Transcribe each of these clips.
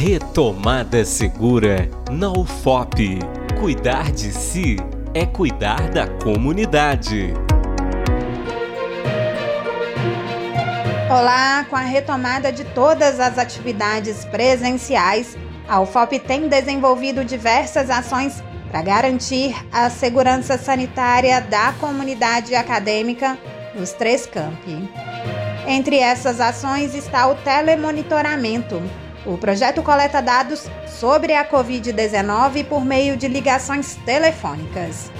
Retomada Segura na UFOP. Cuidar de si é cuidar da comunidade. Olá, com a retomada de todas as atividades presenciais, a UFOP tem desenvolvido diversas ações para garantir a segurança sanitária da comunidade acadêmica nos três campi. Entre essas ações está o telemonitoramento. O projeto coleta dados sobre a Covid-19 por meio de ligações telefônicas.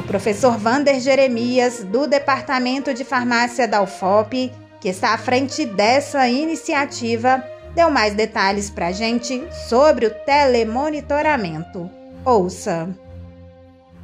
O professor Vander Jeremias, do Departamento de Farmácia da UFOP, que está à frente dessa iniciativa, deu mais detalhes para a gente sobre o telemonitoramento. Ouça!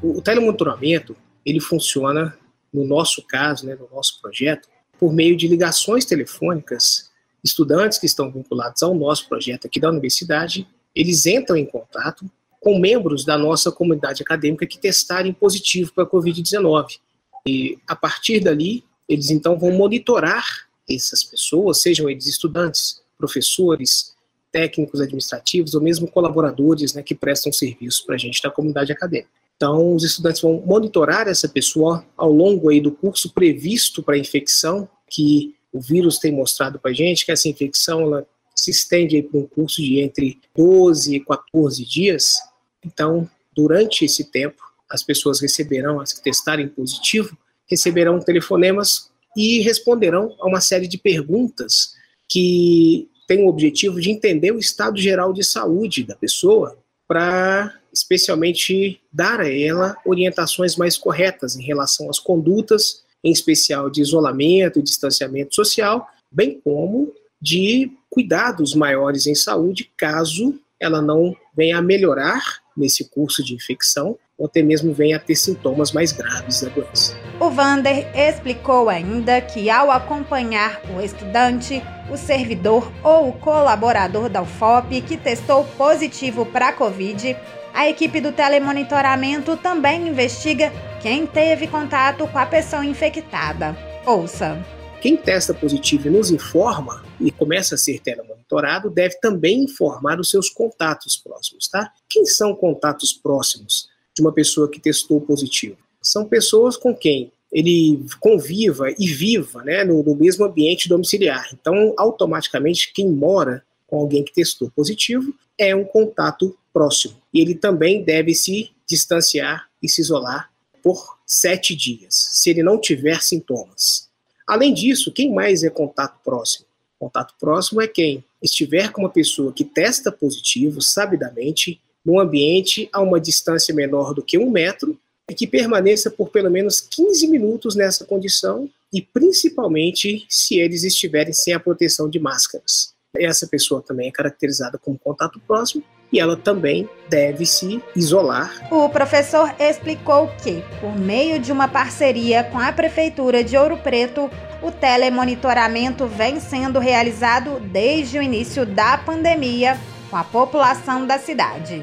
O telemonitoramento ele funciona, no nosso caso, né, no nosso projeto, por meio de ligações telefônicas. Estudantes que estão vinculados ao nosso projeto aqui da universidade, eles entram em contato com membros da nossa comunidade acadêmica que testarem positivo para a Covid-19. E a partir dali, eles então vão monitorar essas pessoas, sejam eles estudantes, professores, técnicos administrativos ou mesmo colaboradores né, que prestam serviço para a gente na comunidade acadêmica. Então, os estudantes vão monitorar essa pessoa ao longo aí do curso previsto para a infecção, que o vírus tem mostrado para a gente, que essa infecção ela se estende para um curso de entre 12 e 14 dias. Então, durante esse tempo, as pessoas receberão, as que testarem positivo, receberão telefonemas e responderão a uma série de perguntas que têm o objetivo de entender o estado geral de saúde da pessoa para especialmente dar a ela orientações mais corretas em relação às condutas, em especial de isolamento e distanciamento social, bem como de cuidados maiores em saúde caso ela não venha a melhorar nesse curso de infecção ou até mesmo venha a ter sintomas mais graves da doença. O Vander explicou ainda que ao acompanhar o estudante, o servidor ou o colaborador da UFOP que testou positivo para a Covid, a equipe do telemonitoramento também investiga quem teve contato com a pessoa infectada. Ouça. Quem testa positivo e nos informa e começa a ser telemonitorado deve também informar os seus contatos próximos, tá? Quem são contatos próximos de uma pessoa que testou positivo? São pessoas com quem ele conviva e viva né, no, no mesmo ambiente domiciliar. Então, automaticamente, quem mora com alguém que testou positivo é um contato próximo. E ele também deve se distanciar e se isolar por sete dias, se ele não tiver sintomas. Além disso, quem mais é contato próximo? Contato próximo é quem estiver com uma pessoa que testa positivo, sabidamente, num ambiente a uma distância menor do que um metro e que permaneça por pelo menos 15 minutos nessa condição e principalmente se eles estiverem sem a proteção de máscaras. Essa pessoa também é caracterizada como contato próximo e ela também deve se isolar. O professor explicou que, por meio de uma parceria com a Prefeitura de Ouro Preto, o telemonitoramento vem sendo realizado desde o início da pandemia com a população da cidade.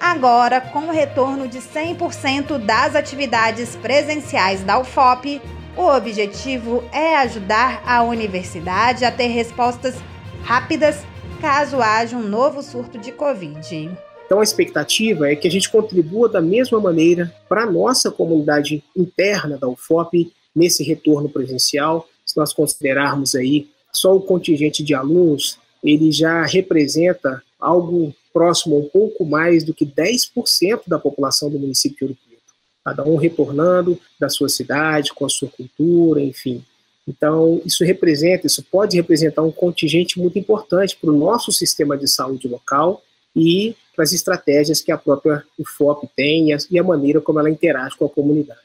Agora, com o retorno de 100% das atividades presenciais da UFOP, o objetivo é ajudar a universidade a ter respostas rápidas caso haja um novo surto de Covid. Então a expectativa é que a gente contribua da mesma maneira para a nossa comunidade interna da UFOP nesse retorno presencial. Se nós considerarmos aí só o contingente de alunos, ele já representa algo próximo um pouco mais do que 10% da população do município de Ouro Preto. Cada um retornando da sua cidade, com a sua cultura, enfim. Então, isso representa, isso pode representar um contingente muito importante para o nosso sistema de saúde local e para as estratégias que a própria UFOP tem e a maneira como ela interage com a comunidade.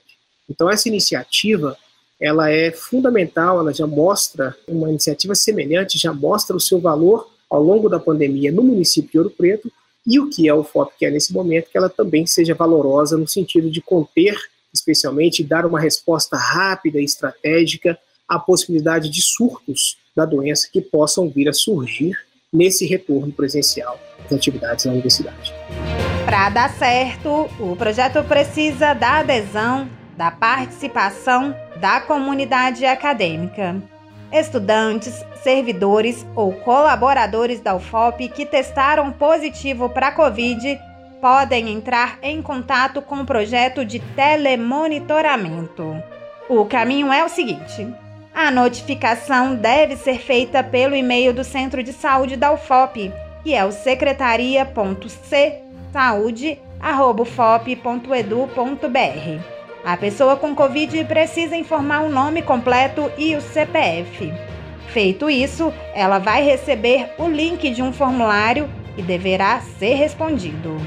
Então, essa iniciativa, ela é fundamental, ela já mostra, uma iniciativa semelhante já mostra o seu valor ao longo da pandemia no município de Ouro Preto e o que é o FOP quer nesse momento, que ela também seja valorosa no sentido de conter, especialmente, dar uma resposta rápida e estratégica à possibilidade de surtos da doença que possam vir a surgir nesse retorno presencial das atividades na universidade. Para dar certo, o projeto precisa da adesão, da participação da comunidade acadêmica. Estudantes, servidores ou colaboradores da UFOP que testaram positivo para a Covid podem entrar em contato com o projeto de telemonitoramento. O caminho é o seguinte: a notificação deve ser feita pelo e-mail do Centro de Saúde da UFOP, que é o secretaria.c.saúde.ufop.edu.br. A pessoa com Covid precisa informar o nome completo e o CPF. Feito isso, ela vai receber o link de um formulário e deverá ser respondido.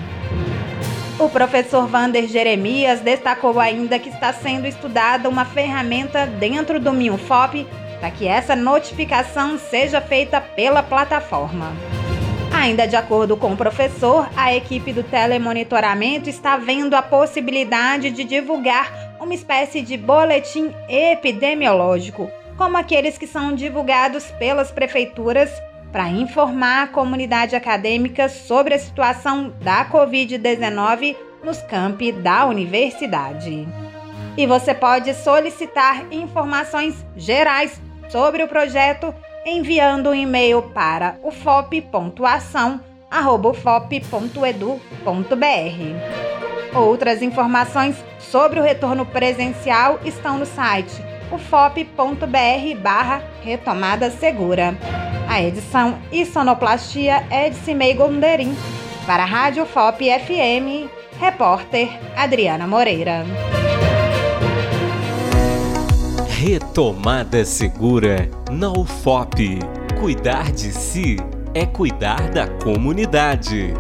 O professor Vander Jeremias destacou ainda que está sendo estudada uma ferramenta dentro do MinFop para que essa notificação seja feita pela plataforma. Ainda de acordo com o professor, a equipe do telemonitoramento está vendo a possibilidade de divulgar uma espécie de boletim epidemiológico, como aqueles que são divulgados pelas prefeituras para informar a comunidade acadêmica sobre a situação da Covid-19 nos campi da universidade. E você pode solicitar informações gerais sobre o projeto enviando um e-mail para ufop.ação@ufop.edu.br. Outras informações sobre o retorno presencial estão no site ufop.br/barra retomada segura. A edição e sonoplastia é de Cimei Gonderim. Para a Rádio FOP FM, repórter Adriana Moreira. Retomada Segura na UFOP. Cuidar de si é cuidar da comunidade.